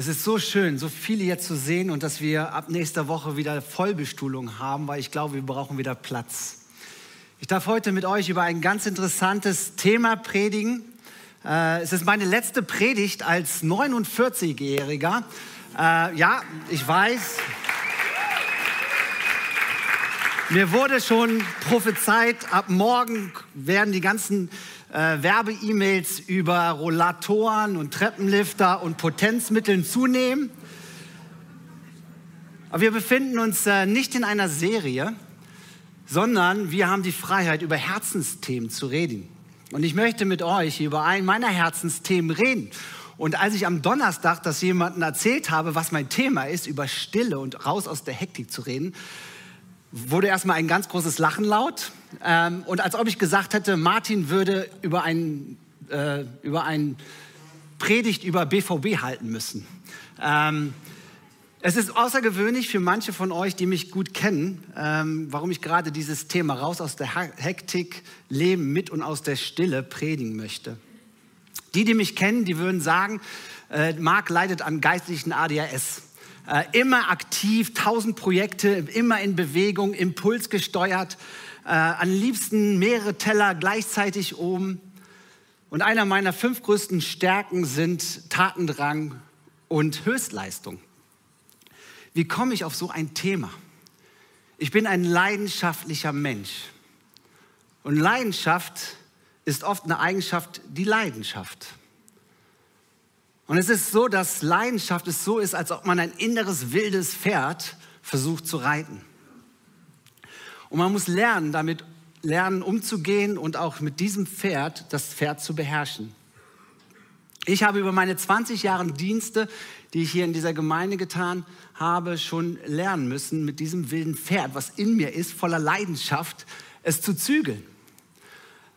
Es ist so schön, so viele jetzt zu sehen und dass wir ab nächster Woche wieder Vollbestuhlung haben, weil ich glaube, wir brauchen wieder Platz. Ich darf heute mit euch über ein ganz interessantes Thema predigen. Äh, es ist meine letzte Predigt als 49-Jähriger. Äh, ja, ich weiß. Mir wurde schon prophezeit, ab morgen werden die ganzen äh, Werbe-E-Mails über Rollatoren und Treppenlifter und Potenzmitteln zunehmen. Aber wir befinden uns äh, nicht in einer Serie, sondern wir haben die Freiheit, über Herzensthemen zu reden. Und ich möchte mit euch über einen meiner Herzensthemen reden. Und als ich am Donnerstag das jemandem erzählt habe, was mein Thema ist, über Stille und raus aus der Hektik zu reden, wurde erstmal ein ganz großes Lachen laut. Ähm, und als ob ich gesagt hätte, Martin würde über ein, äh, über ein Predigt über BVB halten müssen. Ähm, es ist außergewöhnlich für manche von euch, die mich gut kennen, ähm, warum ich gerade dieses Thema raus aus der Hektik, Leben mit und aus der Stille predigen möchte. Die, die mich kennen, die würden sagen, äh, Marc leidet an geistlichen ADHS. Äh, immer aktiv, tausend Projekte, immer in Bewegung, impulsgesteuert, äh, am liebsten mehrere Teller gleichzeitig oben. Und einer meiner fünf größten Stärken sind Tatendrang und Höchstleistung. Wie komme ich auf so ein Thema? Ich bin ein leidenschaftlicher Mensch. Und Leidenschaft ist oft eine Eigenschaft, die Leidenschaft. Und es ist so, dass Leidenschaft es so ist, als ob man ein inneres wildes Pferd versucht zu reiten. Und man muss lernen, damit lernen umzugehen und auch mit diesem Pferd das Pferd zu beherrschen. Ich habe über meine 20 Jahre Dienste, die ich hier in dieser Gemeinde getan habe, schon lernen müssen, mit diesem wilden Pferd, was in mir ist, voller Leidenschaft, es zu zügeln.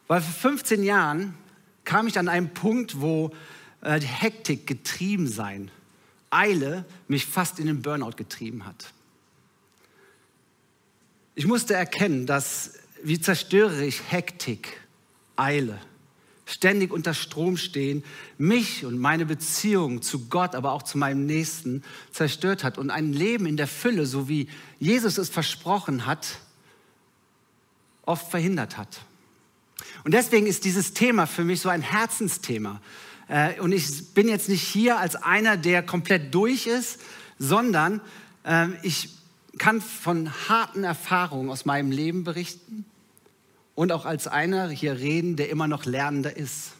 Weil vor 15 Jahren kam ich an einen Punkt, wo äh, Hektik, getrieben sein, Eile mich fast in den Burnout getrieben hat. Ich musste erkennen, dass wie zerstöre ich Hektik, Eile, ständig unter Strom stehen, mich und meine Beziehung zu Gott, aber auch zu meinem Nächsten zerstört hat und ein Leben in der Fülle, so wie Jesus es versprochen hat, oft verhindert hat. Und deswegen ist dieses Thema für mich so ein Herzensthema. Äh, und ich bin jetzt nicht hier als einer, der komplett durch ist, sondern ähm, ich kann von harten Erfahrungen aus meinem Leben berichten und auch als einer hier reden, der immer noch Lernender ist.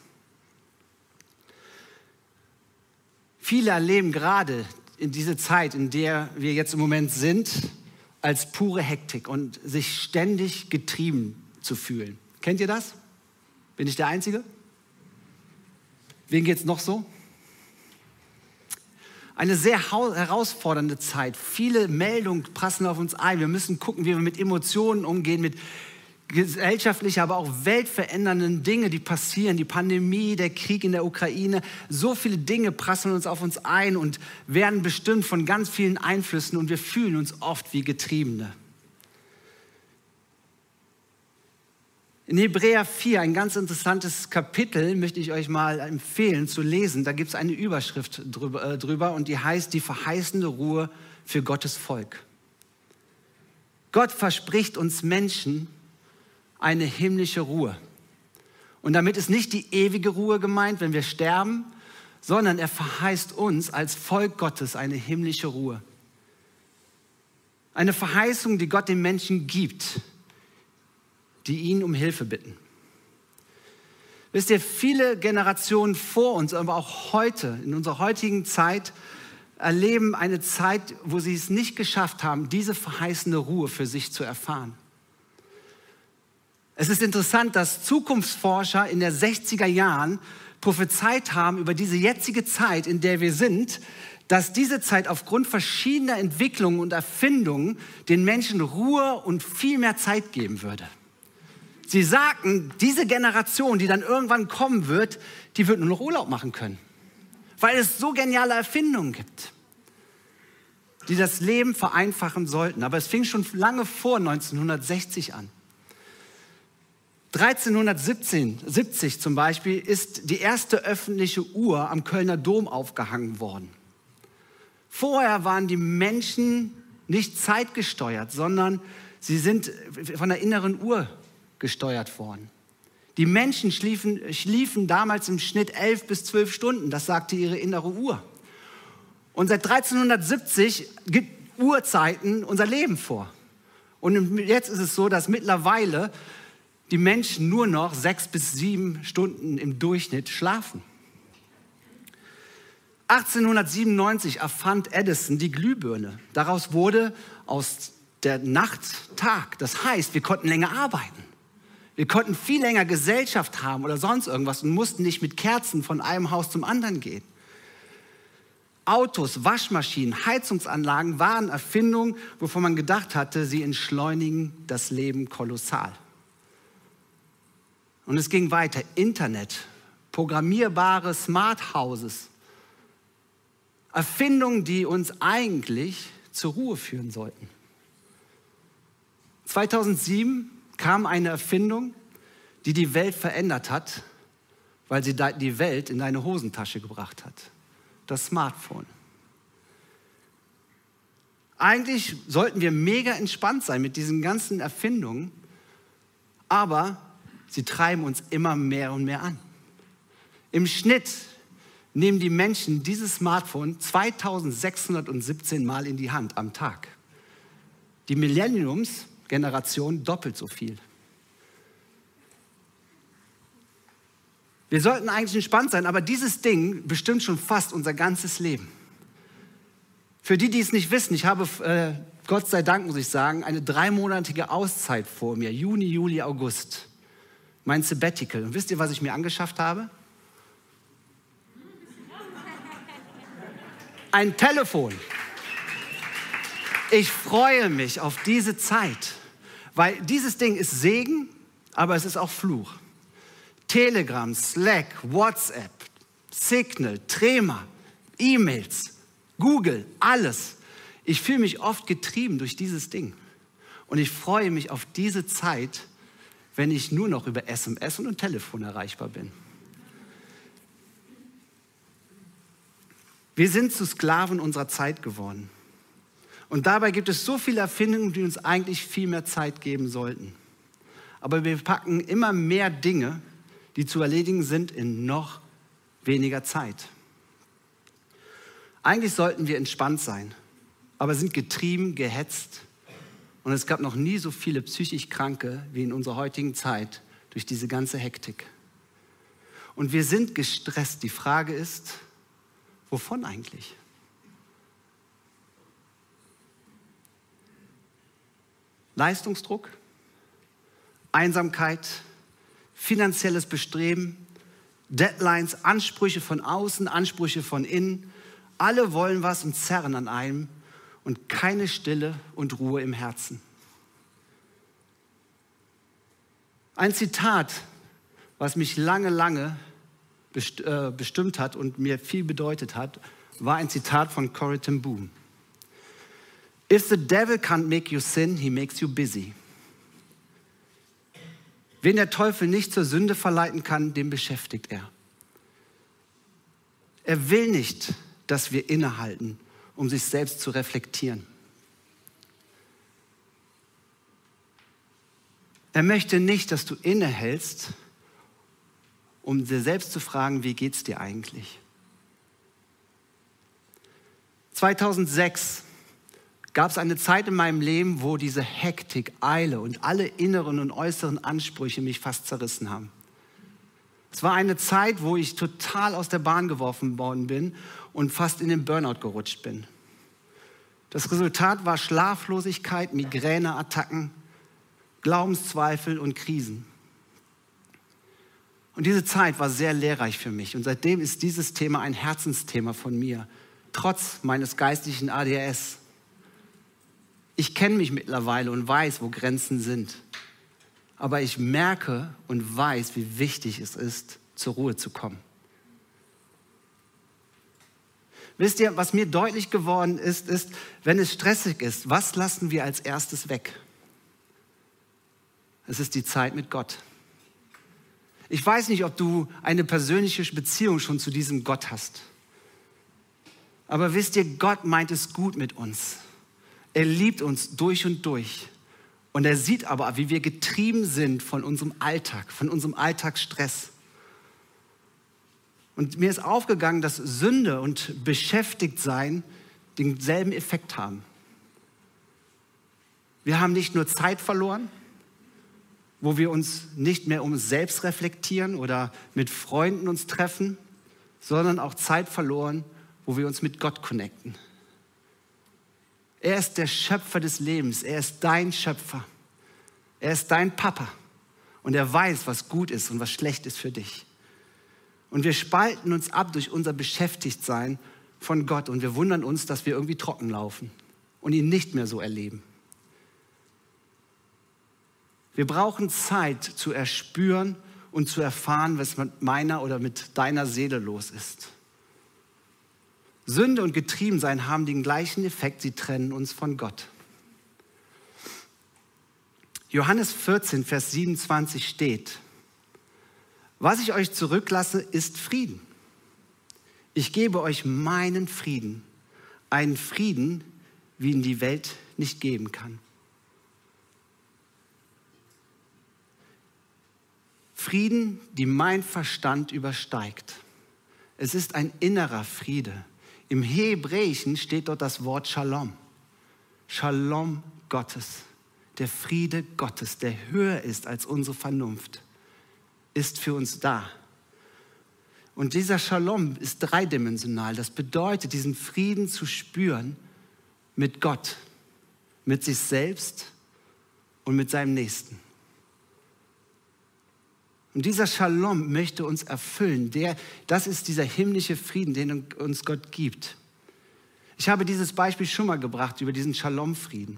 Viele erleben gerade in dieser Zeit, in der wir jetzt im Moment sind, als pure Hektik und sich ständig getrieben zu fühlen. Kennt ihr das? Bin ich der Einzige? Wen geht es noch so? Eine sehr herausfordernde Zeit. Viele Meldungen prassen auf uns ein. Wir müssen gucken, wie wir mit Emotionen umgehen, mit gesellschaftliche, aber auch weltverändernden Dinge, die passieren, die Pandemie, der Krieg in der Ukraine, so viele Dinge prasseln uns auf uns ein und werden bestimmt von ganz vielen Einflüssen und wir fühlen uns oft wie Getriebene. In Hebräer 4, ein ganz interessantes Kapitel, möchte ich euch mal empfehlen zu lesen. Da gibt es eine Überschrift drüber, äh, drüber und die heißt die verheißende Ruhe für Gottes Volk. Gott verspricht uns Menschen eine himmlische Ruhe. Und damit ist nicht die ewige Ruhe gemeint, wenn wir sterben, sondern er verheißt uns als Volk Gottes eine himmlische Ruhe. Eine Verheißung, die Gott den Menschen gibt die ihn um Hilfe bitten. Wisst ihr, viele Generationen vor uns, aber auch heute, in unserer heutigen Zeit, erleben eine Zeit, wo sie es nicht geschafft haben, diese verheißene Ruhe für sich zu erfahren. Es ist interessant, dass Zukunftsforscher in der 60er Jahren prophezeit haben über diese jetzige Zeit, in der wir sind, dass diese Zeit aufgrund verschiedener Entwicklungen und Erfindungen den Menschen Ruhe und viel mehr Zeit geben würde. Sie sagten, diese Generation, die dann irgendwann kommen wird, die wird nur noch Urlaub machen können, weil es so geniale Erfindungen gibt, die das Leben vereinfachen sollten. Aber es fing schon lange vor 1960 an. 1370 zum Beispiel ist die erste öffentliche Uhr am Kölner Dom aufgehangen worden. Vorher waren die Menschen nicht zeitgesteuert, sondern sie sind von der inneren Uhr gesteuert worden. Die Menschen schliefen, schliefen damals im Schnitt elf bis zwölf Stunden, das sagte ihre innere Uhr. Und seit 1370 gibt Uhrzeiten unser Leben vor. Und jetzt ist es so, dass mittlerweile die Menschen nur noch sechs bis sieben Stunden im Durchschnitt schlafen. 1897 erfand Edison die Glühbirne. Daraus wurde aus der Nacht Tag. Das heißt, wir konnten länger arbeiten. Wir konnten viel länger Gesellschaft haben oder sonst irgendwas und mussten nicht mit Kerzen von einem Haus zum anderen gehen. Autos, Waschmaschinen, Heizungsanlagen waren Erfindungen, wovon man gedacht hatte, sie entschleunigen das Leben kolossal. Und es ging weiter. Internet, programmierbare Smart Houses, Erfindungen, die uns eigentlich zur Ruhe führen sollten. 2007 kam eine Erfindung, die die Welt verändert hat, weil sie die Welt in deine Hosentasche gebracht hat. Das Smartphone. Eigentlich sollten wir mega entspannt sein mit diesen ganzen Erfindungen, aber sie treiben uns immer mehr und mehr an. Im Schnitt nehmen die Menschen dieses Smartphone 2617 Mal in die Hand am Tag. Die Millenniums-Generation doppelt so viel. Wir sollten eigentlich entspannt sein, aber dieses Ding bestimmt schon fast unser ganzes Leben. Für die, die es nicht wissen, ich habe, äh, Gott sei Dank muss ich sagen, eine dreimonatige Auszeit vor mir, Juni, Juli, August. Mein Sabbatical. Und wisst ihr, was ich mir angeschafft habe? ein Telefon. Ich freue mich auf diese Zeit, weil dieses Ding ist Segen, aber es ist auch Fluch. Telegram, Slack, WhatsApp, Signal, Trema, E-Mails, Google, alles. Ich fühle mich oft getrieben durch dieses Ding. Und ich freue mich auf diese Zeit, wenn ich nur noch über SMS und Telefon erreichbar bin. Wir sind zu Sklaven unserer Zeit geworden. Und dabei gibt es so viele Erfindungen, die uns eigentlich viel mehr Zeit geben sollten. Aber wir packen immer mehr Dinge, die zu erledigen sind, in noch weniger Zeit. Eigentlich sollten wir entspannt sein, aber sind getrieben, gehetzt. Und es gab noch nie so viele psychisch Kranke wie in unserer heutigen Zeit durch diese ganze Hektik. Und wir sind gestresst. Die Frage ist, Wovon eigentlich? Leistungsdruck, Einsamkeit, finanzielles Bestreben, Deadlines, Ansprüche von außen, Ansprüche von innen. Alle wollen was und zerren an einem und keine Stille und Ruhe im Herzen. Ein Zitat, was mich lange, lange äh, bestimmt hat und mir viel bedeutet hat, war ein Zitat von Corrie ten Boom. If the devil can't make you sin, he makes you busy. Wen der Teufel nicht zur Sünde verleiten kann, den beschäftigt er. Er will nicht, dass wir innehalten, um sich selbst zu reflektieren. Er möchte nicht, dass du innehältst um dir selbst zu fragen, wie geht es dir eigentlich? 2006 gab es eine Zeit in meinem Leben, wo diese Hektik, Eile und alle inneren und äußeren Ansprüche mich fast zerrissen haben. Es war eine Zeit, wo ich total aus der Bahn geworfen worden bin und fast in den Burnout gerutscht bin. Das Resultat war Schlaflosigkeit, Migräneattacken, Glaubenszweifel und Krisen. Und diese Zeit war sehr lehrreich für mich. Und seitdem ist dieses Thema ein Herzensthema von mir, trotz meines geistlichen ADHS. Ich kenne mich mittlerweile und weiß, wo Grenzen sind. Aber ich merke und weiß, wie wichtig es ist, zur Ruhe zu kommen. Wisst ihr, was mir deutlich geworden ist, ist, wenn es stressig ist, was lassen wir als erstes weg? Es ist die Zeit mit Gott. Ich weiß nicht, ob du eine persönliche Beziehung schon zu diesem Gott hast. Aber wisst ihr, Gott meint es gut mit uns. Er liebt uns durch und durch. Und er sieht aber, wie wir getrieben sind von unserem Alltag, von unserem Alltagsstress. Und mir ist aufgegangen, dass Sünde und Beschäftigtsein denselben Effekt haben. Wir haben nicht nur Zeit verloren, wo wir uns nicht mehr um uns selbst reflektieren oder mit Freunden uns treffen, sondern auch Zeit verloren, wo wir uns mit Gott connecten. Er ist der Schöpfer des Lebens. Er ist dein Schöpfer. Er ist dein Papa. Und er weiß, was gut ist und was schlecht ist für dich. Und wir spalten uns ab durch unser Beschäftigtsein von Gott und wir wundern uns, dass wir irgendwie trocken laufen und ihn nicht mehr so erleben. Wir brauchen Zeit zu erspüren und zu erfahren, was mit meiner oder mit deiner Seele los ist. Sünde und Getriebensein haben den gleichen Effekt, sie trennen uns von Gott. Johannes 14, Vers 27 steht, was ich euch zurücklasse, ist Frieden. Ich gebe euch meinen Frieden, einen Frieden, wie ihn die Welt nicht geben kann. Frieden, die mein Verstand übersteigt. Es ist ein innerer Friede. Im Hebräischen steht dort das Wort Shalom. Shalom Gottes. Der Friede Gottes, der höher ist als unsere Vernunft, ist für uns da. Und dieser Shalom ist dreidimensional. Das bedeutet, diesen Frieden zu spüren mit Gott, mit sich selbst und mit seinem Nächsten. Und dieser Shalom möchte uns erfüllen. Der, das ist dieser himmlische Frieden, den uns Gott gibt. Ich habe dieses Beispiel schon mal gebracht über diesen Shalom-Frieden.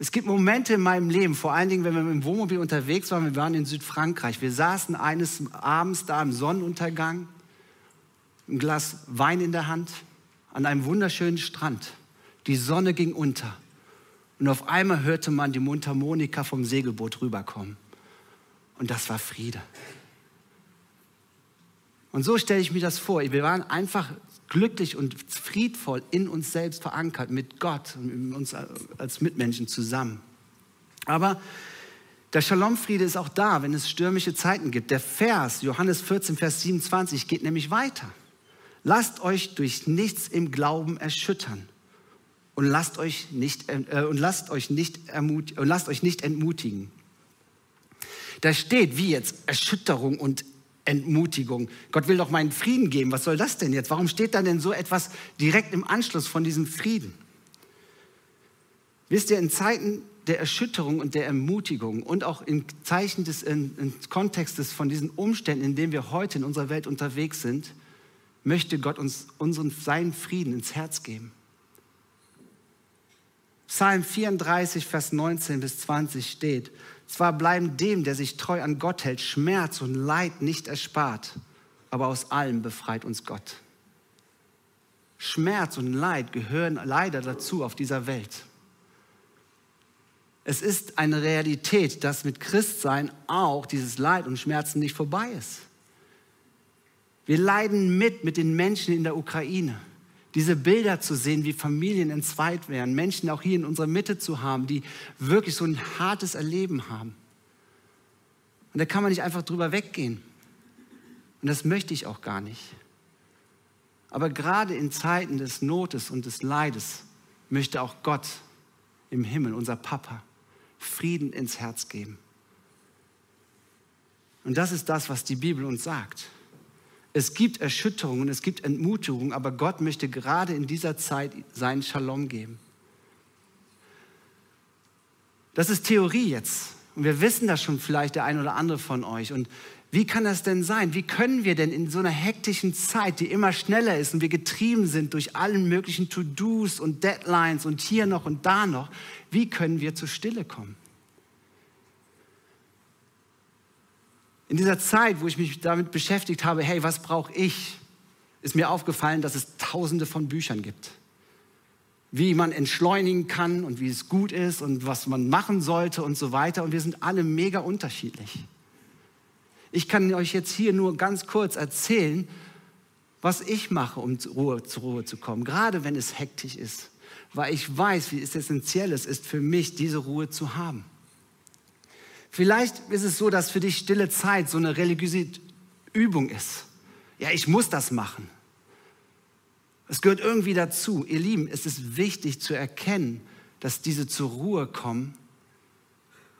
Es gibt Momente in meinem Leben, vor allen Dingen, wenn wir dem Wohnmobil unterwegs waren, wir waren in Südfrankreich. Wir saßen eines Abends da im Sonnenuntergang, ein Glas Wein in der Hand, an einem wunderschönen Strand. Die Sonne ging unter. Und auf einmal hörte man die Mundharmonika vom Segelboot rüberkommen. Und das war Friede. Und so stelle ich mir das vor. Wir waren einfach glücklich und friedvoll in uns selbst verankert, mit Gott und uns als Mitmenschen zusammen. Aber der Shalom-Friede ist auch da, wenn es stürmische Zeiten gibt. Der Vers, Johannes 14, Vers 27, geht nämlich weiter. Lasst euch durch nichts im Glauben erschüttern und lasst euch nicht, äh, und lasst euch nicht, ermut, und lasst euch nicht entmutigen. Da steht, wie jetzt Erschütterung und Entmutigung. Gott will doch meinen Frieden geben. Was soll das denn jetzt? Warum steht da denn so etwas direkt im Anschluss von diesem Frieden? Wisst ihr, in Zeiten der Erschütterung und der Ermutigung und auch im Zeichen des in, in Kontextes von diesen Umständen, in denen wir heute in unserer Welt unterwegs sind, möchte Gott uns unseren, seinen Frieden ins Herz geben. Psalm 34, Vers 19 bis 20 steht, zwar bleiben dem, der sich treu an Gott hält, Schmerz und Leid nicht erspart, aber aus allem befreit uns Gott. Schmerz und Leid gehören leider dazu auf dieser Welt. Es ist eine Realität, dass mit Christsein auch dieses Leid und Schmerzen nicht vorbei ist. Wir leiden mit mit den Menschen in der Ukraine diese Bilder zu sehen, wie Familien entzweit werden, Menschen auch hier in unserer Mitte zu haben, die wirklich so ein hartes Erleben haben. Und da kann man nicht einfach drüber weggehen. Und das möchte ich auch gar nicht. Aber gerade in Zeiten des Notes und des Leides möchte auch Gott im Himmel, unser Papa, Frieden ins Herz geben. Und das ist das, was die Bibel uns sagt. Es gibt Erschütterungen, es gibt Entmutigung, aber Gott möchte gerade in dieser Zeit seinen Shalom geben. Das ist Theorie jetzt. Und wir wissen das schon vielleicht der ein oder andere von euch. Und wie kann das denn sein? Wie können wir denn in so einer hektischen Zeit, die immer schneller ist und wir getrieben sind durch allen möglichen To-Dos und Deadlines und hier noch und da noch, wie können wir zur Stille kommen? In dieser Zeit, wo ich mich damit beschäftigt habe, hey, was brauche ich, ist mir aufgefallen, dass es tausende von Büchern gibt. Wie man entschleunigen kann und wie es gut ist und was man machen sollte und so weiter. Und wir sind alle mega unterschiedlich. Ich kann euch jetzt hier nur ganz kurz erzählen, was ich mache, um zur Ruhe, zur Ruhe zu kommen, gerade wenn es hektisch ist, weil ich weiß, wie essentiell es ist für mich, diese Ruhe zu haben. Vielleicht ist es so, dass für dich stille Zeit so eine religiöse Übung ist. Ja, ich muss das machen. Es gehört irgendwie dazu. Ihr Lieben, es ist wichtig zu erkennen, dass diese zur Ruhe kommen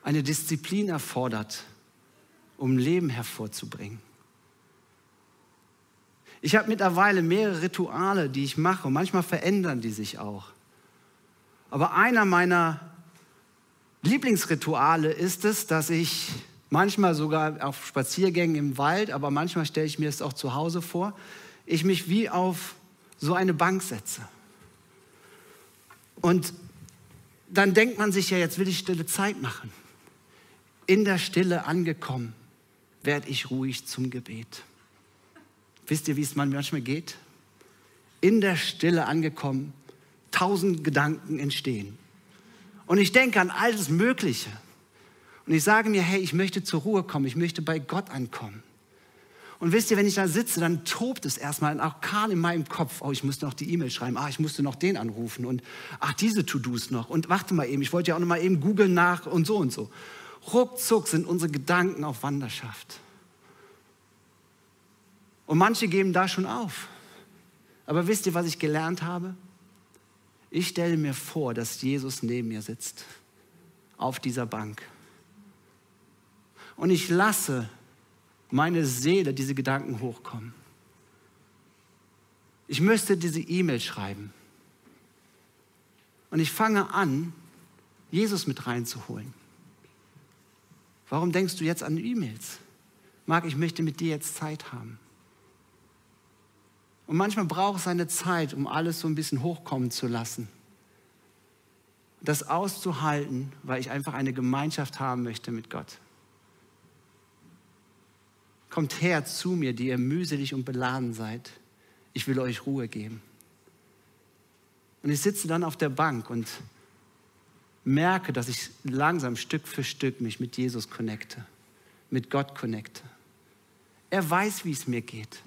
eine Disziplin erfordert, um Leben hervorzubringen. Ich habe mittlerweile mehrere Rituale, die ich mache und manchmal verändern die sich auch. Aber einer meiner Lieblingsrituale ist es, dass ich manchmal sogar auf Spaziergängen im Wald, aber manchmal stelle ich mir es auch zu Hause vor, ich mich wie auf so eine Bank setze. Und dann denkt man sich ja, jetzt will ich stille Zeit machen. In der Stille angekommen, werde ich ruhig zum Gebet. Wisst ihr, wie es manchmal geht? In der Stille angekommen, tausend Gedanken entstehen. Und ich denke an alles Mögliche. Und ich sage mir, hey, ich möchte zur Ruhe kommen, ich möchte bei Gott ankommen. Und wisst ihr, wenn ich da sitze, dann tobt es erstmal ein Orkan in meinem Kopf. Oh, ich musste noch die E-Mail schreiben. Ah, ich musste noch den anrufen. Und ach, diese To-Dos noch. Und warte mal eben, ich wollte ja auch noch mal eben googeln nach und so und so. Ruckzuck sind unsere Gedanken auf Wanderschaft. Und manche geben da schon auf. Aber wisst ihr, was ich gelernt habe? Ich stelle mir vor, dass Jesus neben mir sitzt, auf dieser Bank. Und ich lasse meine Seele diese Gedanken hochkommen. Ich müsste diese E-Mail schreiben. Und ich fange an, Jesus mit reinzuholen. Warum denkst du jetzt an E-Mails? Marc, ich möchte mit dir jetzt Zeit haben. Und manchmal braucht es eine Zeit, um alles so ein bisschen hochkommen zu lassen. Das auszuhalten, weil ich einfach eine Gemeinschaft haben möchte mit Gott. Kommt her zu mir, die ihr mühselig und beladen seid. Ich will euch Ruhe geben. Und ich sitze dann auf der Bank und merke, dass ich langsam Stück für Stück mich mit Jesus connecte, mit Gott connecte. Er weiß, wie es mir geht.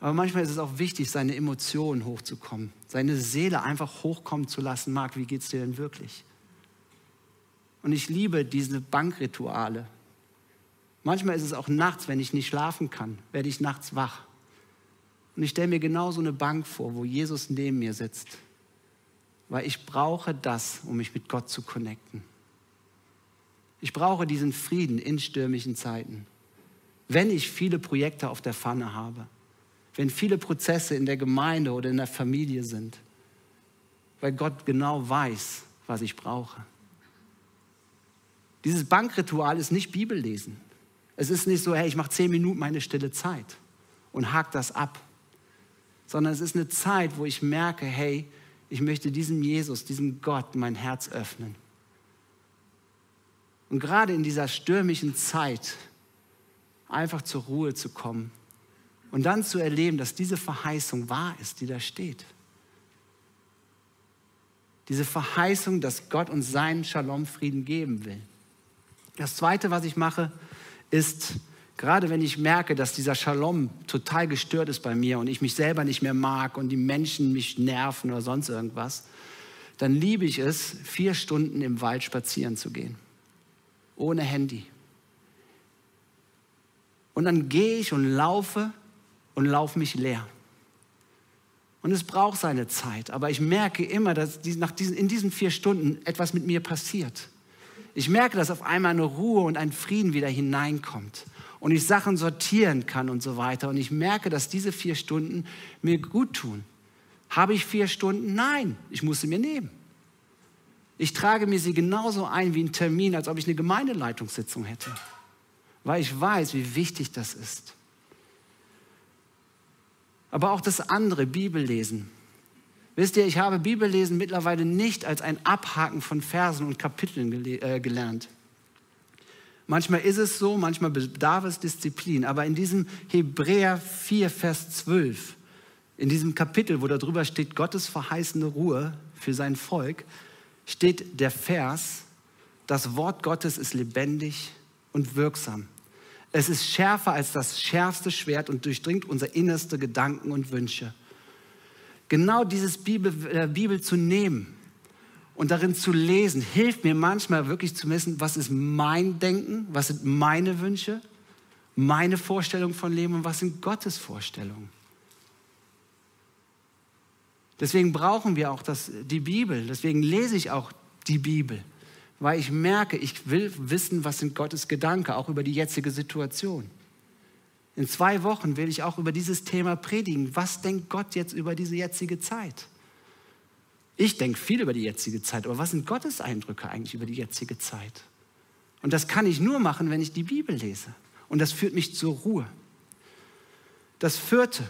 Aber manchmal ist es auch wichtig, seine Emotionen hochzukommen, seine Seele einfach hochkommen zu lassen. Marc, wie geht es dir denn wirklich? Und ich liebe diese Bankrituale. Manchmal ist es auch nachts, wenn ich nicht schlafen kann, werde ich nachts wach. Und ich stelle mir genau so eine Bank vor, wo Jesus neben mir sitzt. Weil ich brauche das, um mich mit Gott zu connecten. Ich brauche diesen Frieden in stürmischen Zeiten. Wenn ich viele Projekte auf der Pfanne habe wenn viele Prozesse in der Gemeinde oder in der Familie sind, weil Gott genau weiß, was ich brauche. Dieses Bankritual ist nicht Bibellesen. Es ist nicht so, hey, ich mache zehn Minuten meine stille Zeit und hake das ab, sondern es ist eine Zeit, wo ich merke, hey, ich möchte diesem Jesus, diesem Gott mein Herz öffnen. Und gerade in dieser stürmischen Zeit einfach zur Ruhe zu kommen und dann zu erleben, dass diese Verheißung wahr ist, die da steht. Diese Verheißung, dass Gott uns seinen Shalom-Frieden geben will. Das Zweite, was ich mache, ist, gerade wenn ich merke, dass dieser Shalom total gestört ist bei mir und ich mich selber nicht mehr mag und die Menschen mich nerven oder sonst irgendwas, dann liebe ich es, vier Stunden im Wald spazieren zu gehen. Ohne Handy. Und dann gehe ich und laufe und laufe mich leer. Und es braucht seine Zeit, aber ich merke immer, dass nach diesen, in diesen vier Stunden etwas mit mir passiert. Ich merke, dass auf einmal eine Ruhe und ein Frieden wieder hineinkommt und ich Sachen sortieren kann und so weiter. Und ich merke, dass diese vier Stunden mir gut tun. Habe ich vier Stunden? Nein, ich muss sie mir nehmen. Ich trage mir sie genauso ein wie ein Termin, als ob ich eine Gemeindeleitungssitzung hätte, weil ich weiß, wie wichtig das ist. Aber auch das andere, Bibellesen. Wisst ihr, ich habe Bibellesen mittlerweile nicht als ein Abhaken von Versen und Kapiteln gele äh, gelernt. Manchmal ist es so, manchmal bedarf es Disziplin. Aber in diesem Hebräer 4, Vers 12, in diesem Kapitel, wo darüber steht, Gottes verheißene Ruhe für sein Volk, steht der Vers, das Wort Gottes ist lebendig und wirksam. Es ist schärfer als das schärfste Schwert und durchdringt unser innerste Gedanken und Wünsche. Genau dieses Bibel, äh, Bibel zu nehmen und darin zu lesen, hilft mir manchmal wirklich zu wissen, was ist mein Denken, was sind meine Wünsche, meine Vorstellungen von Leben und was sind Gottes Vorstellungen. Deswegen brauchen wir auch das, die Bibel, deswegen lese ich auch die Bibel, weil ich merke, ich will wissen, was sind Gottes Gedanken, auch über die jetzige Situation. In zwei Wochen will ich auch über dieses Thema predigen. Was denkt Gott jetzt über diese jetzige Zeit? Ich denke viel über die jetzige Zeit, aber was sind Gottes Eindrücke eigentlich über die jetzige Zeit? Und das kann ich nur machen, wenn ich die Bibel lese. Und das führt mich zur Ruhe. Das vierte,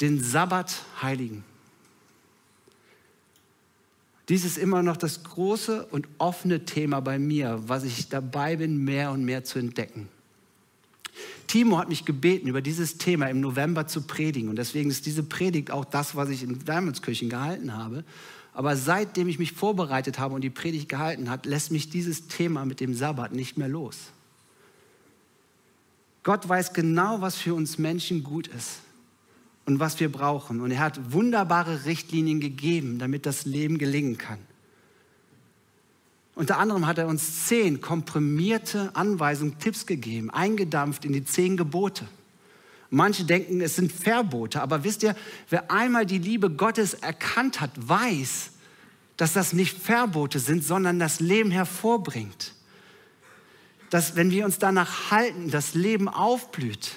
den Sabbat heiligen. Dies ist immer noch das große und offene Thema bei mir, was ich dabei bin, mehr und mehr zu entdecken. Timo hat mich gebeten, über dieses Thema im November zu predigen. Und deswegen ist diese Predigt auch das, was ich in Wermelskirchen gehalten habe. Aber seitdem ich mich vorbereitet habe und die Predigt gehalten hat, lässt mich dieses Thema mit dem Sabbat nicht mehr los. Gott weiß genau, was für uns Menschen gut ist und was wir brauchen. Und er hat wunderbare Richtlinien gegeben, damit das Leben gelingen kann. Unter anderem hat er uns zehn komprimierte Anweisungen, Tipps gegeben, eingedampft in die zehn Gebote. Manche denken, es sind Verbote, aber wisst ihr, wer einmal die Liebe Gottes erkannt hat, weiß, dass das nicht Verbote sind, sondern das Leben hervorbringt. Dass wenn wir uns danach halten, das Leben aufblüht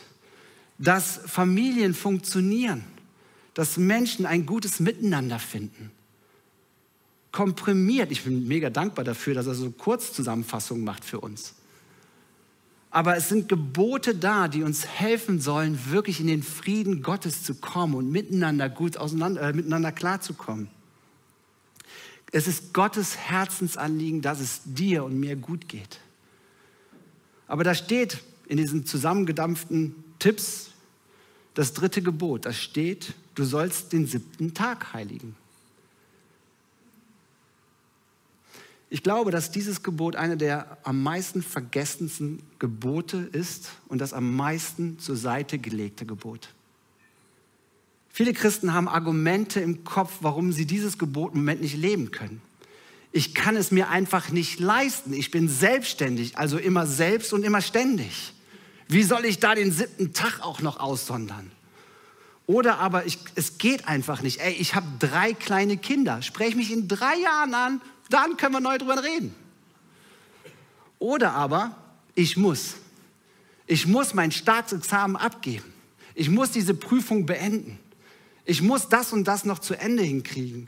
dass Familien funktionieren, dass Menschen ein gutes Miteinander finden. Komprimiert, ich bin mega dankbar dafür, dass er so Kurzzusammenfassungen macht für uns. Aber es sind Gebote da, die uns helfen sollen, wirklich in den Frieden Gottes zu kommen und miteinander gut auseinander, äh, miteinander klarzukommen. Es ist Gottes Herzensanliegen, dass es dir und mir gut geht. Aber da steht in diesen zusammengedampften Tipps das dritte Gebot, da steht, du sollst den siebten Tag heiligen. Ich glaube, dass dieses Gebot eine der am meisten vergessensten Gebote ist und das am meisten zur Seite gelegte Gebot. Viele Christen haben Argumente im Kopf, warum sie dieses Gebot im Moment nicht leben können. Ich kann es mir einfach nicht leisten. Ich bin selbstständig, also immer selbst und immer ständig. Wie soll ich da den siebten Tag auch noch aussondern? Oder aber ich, es geht einfach nicht. Ey, ich habe drei kleine Kinder. Sprech mich in drei Jahren an, dann können wir neu drüber reden. Oder aber ich muss. Ich muss mein Staatsexamen abgeben. Ich muss diese Prüfung beenden. Ich muss das und das noch zu Ende hinkriegen.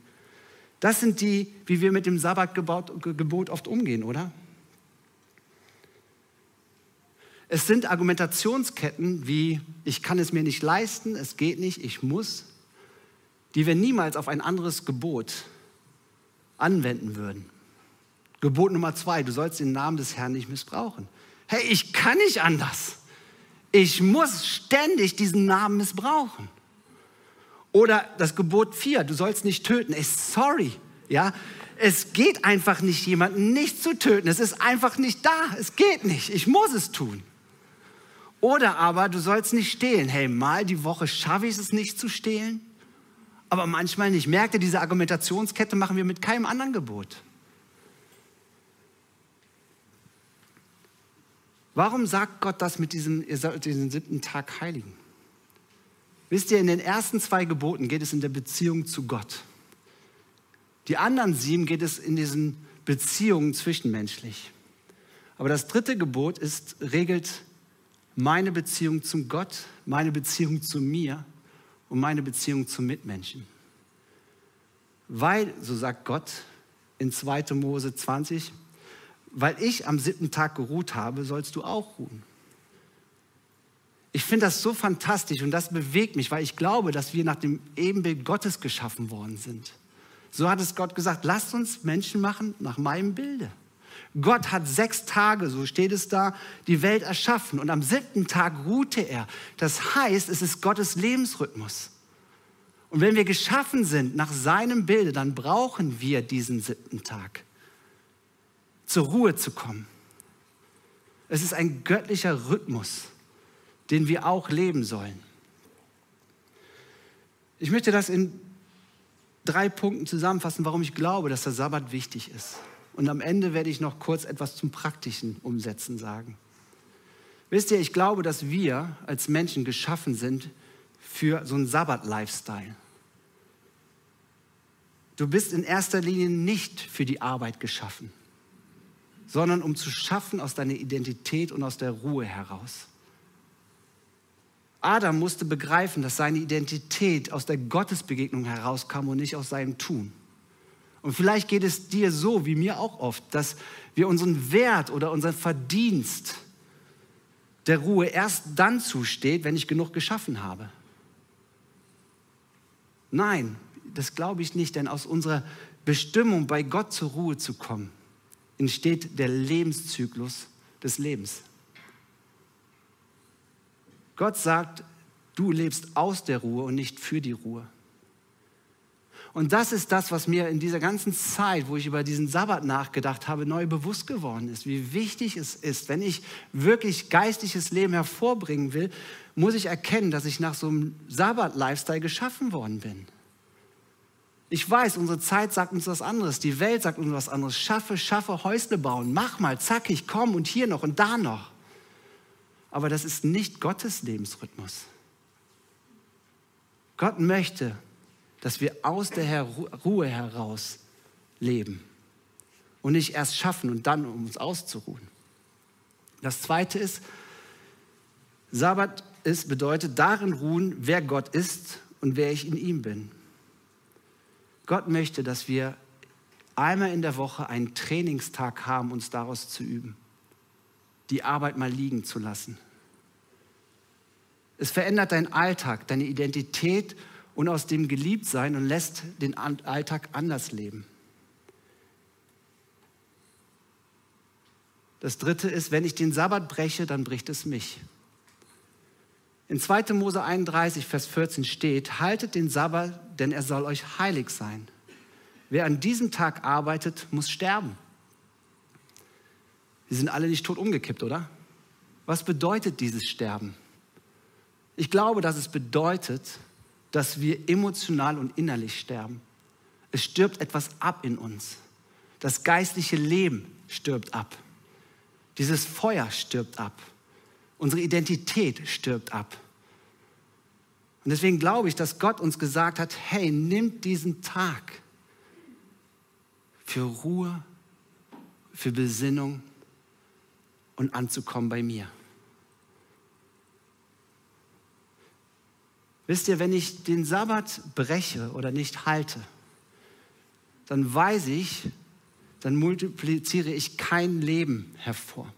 Das sind die, wie wir mit dem Sabbatgebot oft umgehen, oder? Es sind Argumentationsketten wie, ich kann es mir nicht leisten, es geht nicht, ich muss, die wir niemals auf ein anderes Gebot anwenden würden. Gebot Nummer zwei, du sollst den Namen des Herrn nicht missbrauchen. Hey, ich kann nicht anders. Ich muss ständig diesen Namen missbrauchen. Oder das Gebot vier, du sollst nicht töten. Ey, sorry, ja, es geht einfach nicht, jemanden nicht zu töten. Es ist einfach nicht da. Es geht nicht. Ich muss es tun. Oder aber du sollst nicht stehlen. Hey, mal die Woche schaffe ich es nicht zu stehlen, aber manchmal nicht. Merkt ihr, diese Argumentationskette machen wir mit keinem anderen Gebot. Warum sagt Gott das mit diesem, ihr sollt den siebten Tag heiligen? Wisst ihr, in den ersten zwei Geboten geht es in der Beziehung zu Gott. Die anderen sieben geht es in diesen Beziehungen zwischenmenschlich. Aber das dritte Gebot ist, regelt meine Beziehung zum Gott, meine Beziehung zu mir und meine Beziehung zum Mitmenschen. Weil, so sagt Gott in 2. Mose 20, weil ich am siebten Tag geruht habe, sollst du auch ruhen. Ich finde das so fantastisch und das bewegt mich, weil ich glaube, dass wir nach dem Ebenbild Gottes geschaffen worden sind. So hat es Gott gesagt, lasst uns Menschen machen nach meinem Bilde. Gott hat sechs Tage, so steht es da, die Welt erschaffen und am siebten Tag ruhte er. Das heißt, es ist Gottes Lebensrhythmus. Und wenn wir geschaffen sind nach seinem Bilde, dann brauchen wir diesen siebten Tag, zur Ruhe zu kommen. Es ist ein göttlicher Rhythmus, den wir auch leben sollen. Ich möchte das in drei Punkten zusammenfassen, warum ich glaube, dass der Sabbat wichtig ist. Und am Ende werde ich noch kurz etwas zum praktischen Umsetzen sagen. Wisst ihr, ich glaube, dass wir als Menschen geschaffen sind für so einen Sabbat-Lifestyle. Du bist in erster Linie nicht für die Arbeit geschaffen, sondern um zu schaffen aus deiner Identität und aus der Ruhe heraus. Adam musste begreifen, dass seine Identität aus der Gottesbegegnung herauskam und nicht aus seinem Tun. Und vielleicht geht es dir so, wie mir auch oft, dass wir unseren Wert oder unseren Verdienst der Ruhe erst dann zusteht, wenn ich genug geschaffen habe. Nein, das glaube ich nicht, denn aus unserer Bestimmung, bei Gott zur Ruhe zu kommen, entsteht der Lebenszyklus des Lebens. Gott sagt, du lebst aus der Ruhe und nicht für die Ruhe. Und das ist das, was mir in dieser ganzen Zeit, wo ich über diesen Sabbat nachgedacht habe, neu bewusst geworden ist, wie wichtig es ist, wenn ich wirklich geistliches Leben hervorbringen will, muss ich erkennen, dass ich nach so einem Sabbat-Lifestyle geschaffen worden bin. Ich weiß, unsere Zeit sagt uns was anderes, die Welt sagt uns was anderes. Schaffe, schaffe, Häusle bauen, mach mal, zackig, komm und hier noch und da noch. Aber das ist nicht Gottes Lebensrhythmus. Gott möchte, dass wir aus der Ruhe heraus leben und nicht erst schaffen und dann, um uns auszuruhen. Das zweite ist, Sabbat ist, bedeutet darin ruhen, wer Gott ist und wer ich in ihm bin. Gott möchte, dass wir einmal in der Woche einen Trainingstag haben, uns daraus zu üben, die Arbeit mal liegen zu lassen. Es verändert deinen Alltag, deine Identität und aus dem geliebt sein und lässt den Alltag anders leben. Das dritte ist, wenn ich den Sabbat breche, dann bricht es mich. In 2. Mose 31, Vers 14 steht, haltet den Sabbat, denn er soll euch heilig sein. Wer an diesem Tag arbeitet, muss sterben. Wir sind alle nicht tot umgekippt, oder? Was bedeutet dieses Sterben? Ich glaube, dass es bedeutet, dass wir emotional und innerlich sterben. Es stirbt etwas ab in uns. Das geistliche Leben stirbt ab. Dieses Feuer stirbt ab. Unsere Identität stirbt ab. Und deswegen glaube ich, dass Gott uns gesagt hat, hey, nimm diesen Tag für Ruhe, für Besinnung und anzukommen bei mir. Wisst ihr, wenn ich den Sabbat breche oder nicht halte, dann weiß ich, dann multipliziere ich kein Leben hervor.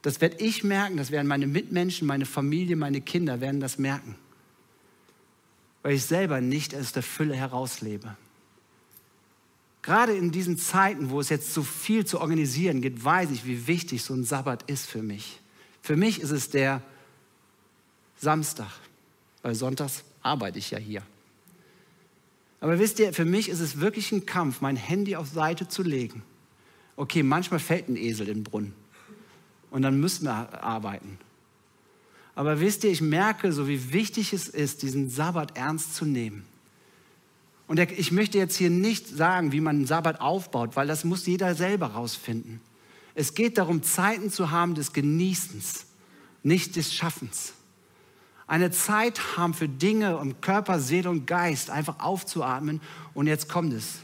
Das werde ich merken, das werden meine Mitmenschen, meine Familie, meine Kinder werden das merken, weil ich selber nicht aus der Fülle herauslebe. Gerade in diesen Zeiten, wo es jetzt so viel zu organisieren gibt, weiß ich, wie wichtig so ein Sabbat ist für mich. Für mich ist es der Samstag, weil sonntags arbeite ich ja hier. Aber wisst ihr, für mich ist es wirklich ein Kampf, mein Handy auf Seite zu legen. Okay, manchmal fällt ein Esel in den Brunnen und dann müssen wir arbeiten. Aber wisst ihr, ich merke so, wie wichtig es ist, diesen Sabbat ernst zu nehmen. Und ich möchte jetzt hier nicht sagen, wie man einen Sabbat aufbaut, weil das muss jeder selber rausfinden. Es geht darum, Zeiten zu haben des Genießens, nicht des Schaffens eine Zeit haben für Dinge um Körper, Seele und Geist einfach aufzuatmen und jetzt kommt es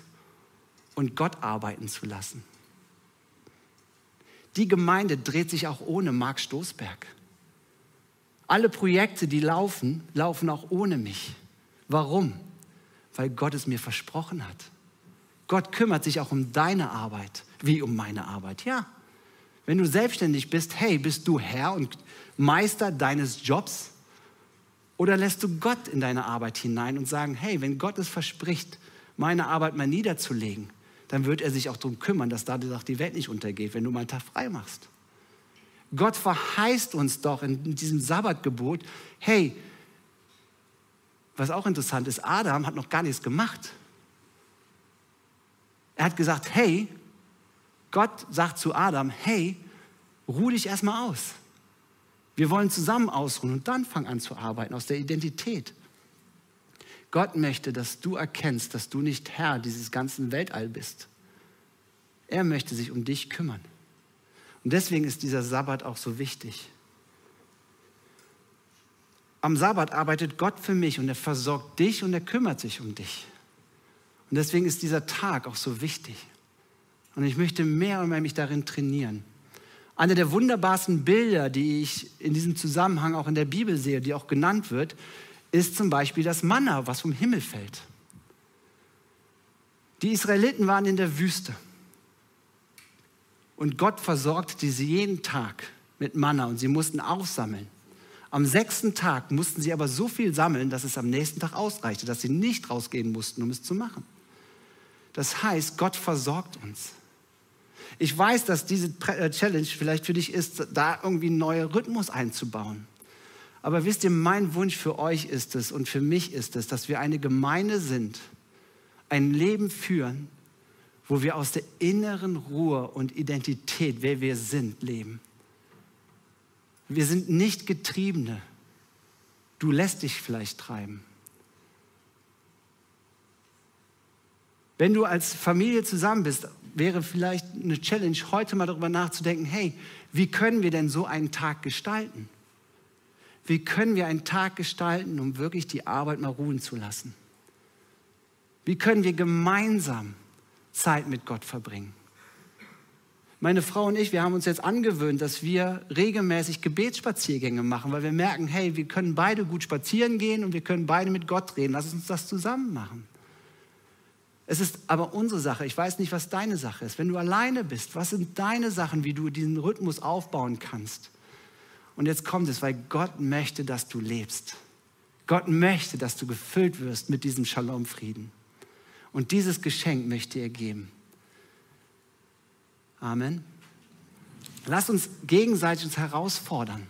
und Gott arbeiten zu lassen. Die Gemeinde dreht sich auch ohne Mark Stoßberg. Alle Projekte, die laufen, laufen auch ohne mich. Warum? Weil Gott es mir versprochen hat. Gott kümmert sich auch um deine Arbeit, wie um meine Arbeit. Ja, wenn du selbstständig bist, hey, bist du Herr und Meister deines Jobs? Oder lässt du Gott in deine Arbeit hinein und sagen, hey, wenn Gott es verspricht, meine Arbeit mal niederzulegen, dann wird er sich auch darum kümmern, dass dadurch die Welt nicht untergeht, wenn du mal einen Tag frei machst. Gott verheißt uns doch in diesem Sabbatgebot, hey, was auch interessant ist, Adam hat noch gar nichts gemacht. Er hat gesagt, hey, Gott sagt zu Adam, hey, Ruh dich erstmal aus. Wir wollen zusammen ausruhen und dann fang an zu arbeiten aus der Identität. Gott möchte, dass du erkennst, dass du nicht Herr dieses ganzen Weltall bist. Er möchte sich um dich kümmern. Und deswegen ist dieser Sabbat auch so wichtig. Am Sabbat arbeitet Gott für mich und er versorgt dich und er kümmert sich um dich. Und deswegen ist dieser Tag auch so wichtig. Und ich möchte mehr und mehr mich darin trainieren. Eine der wunderbarsten Bilder, die ich in diesem Zusammenhang auch in der Bibel sehe, die auch genannt wird, ist zum Beispiel das Manna, was vom Himmel fällt. Die Israeliten waren in der Wüste. Und Gott versorgte sie jeden Tag mit Manna und sie mussten aufsammeln. Am sechsten Tag mussten sie aber so viel sammeln, dass es am nächsten Tag ausreichte, dass sie nicht rausgehen mussten, um es zu machen. Das heißt, Gott versorgt uns. Ich weiß, dass diese äh, Challenge vielleicht für dich ist, da irgendwie einen neuen Rhythmus einzubauen. Aber wisst ihr, mein Wunsch für euch ist es und für mich ist es, dass wir eine Gemeinde sind, ein Leben führen, wo wir aus der inneren Ruhe und Identität, wer wir sind, leben. Wir sind nicht Getriebene. Du lässt dich vielleicht treiben. Wenn du als Familie zusammen bist, wäre vielleicht eine Challenge, heute mal darüber nachzudenken, hey, wie können wir denn so einen Tag gestalten? Wie können wir einen Tag gestalten, um wirklich die Arbeit mal ruhen zu lassen? Wie können wir gemeinsam Zeit mit Gott verbringen? Meine Frau und ich, wir haben uns jetzt angewöhnt, dass wir regelmäßig Gebetsspaziergänge machen, weil wir merken, hey, wir können beide gut spazieren gehen und wir können beide mit Gott reden. Lass uns das zusammen machen. Es ist aber unsere Sache. Ich weiß nicht, was deine Sache ist. Wenn du alleine bist, was sind deine Sachen, wie du diesen Rhythmus aufbauen kannst? Und jetzt kommt es, weil Gott möchte, dass du lebst. Gott möchte, dass du gefüllt wirst mit diesem Shalom-Frieden. Und dieses Geschenk möchte er geben. Amen. Lass uns gegenseitig uns herausfordern.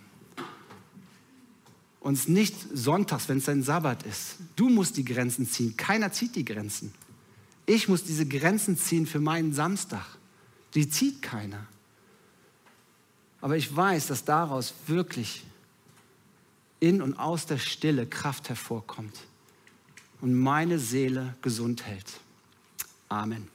Uns nicht sonntags, wenn es dein Sabbat ist. Du musst die Grenzen ziehen. Keiner zieht die Grenzen. Ich muss diese Grenzen ziehen für meinen Samstag. Die zieht keiner. Aber ich weiß, dass daraus wirklich in und aus der Stille Kraft hervorkommt und meine Seele gesund hält. Amen.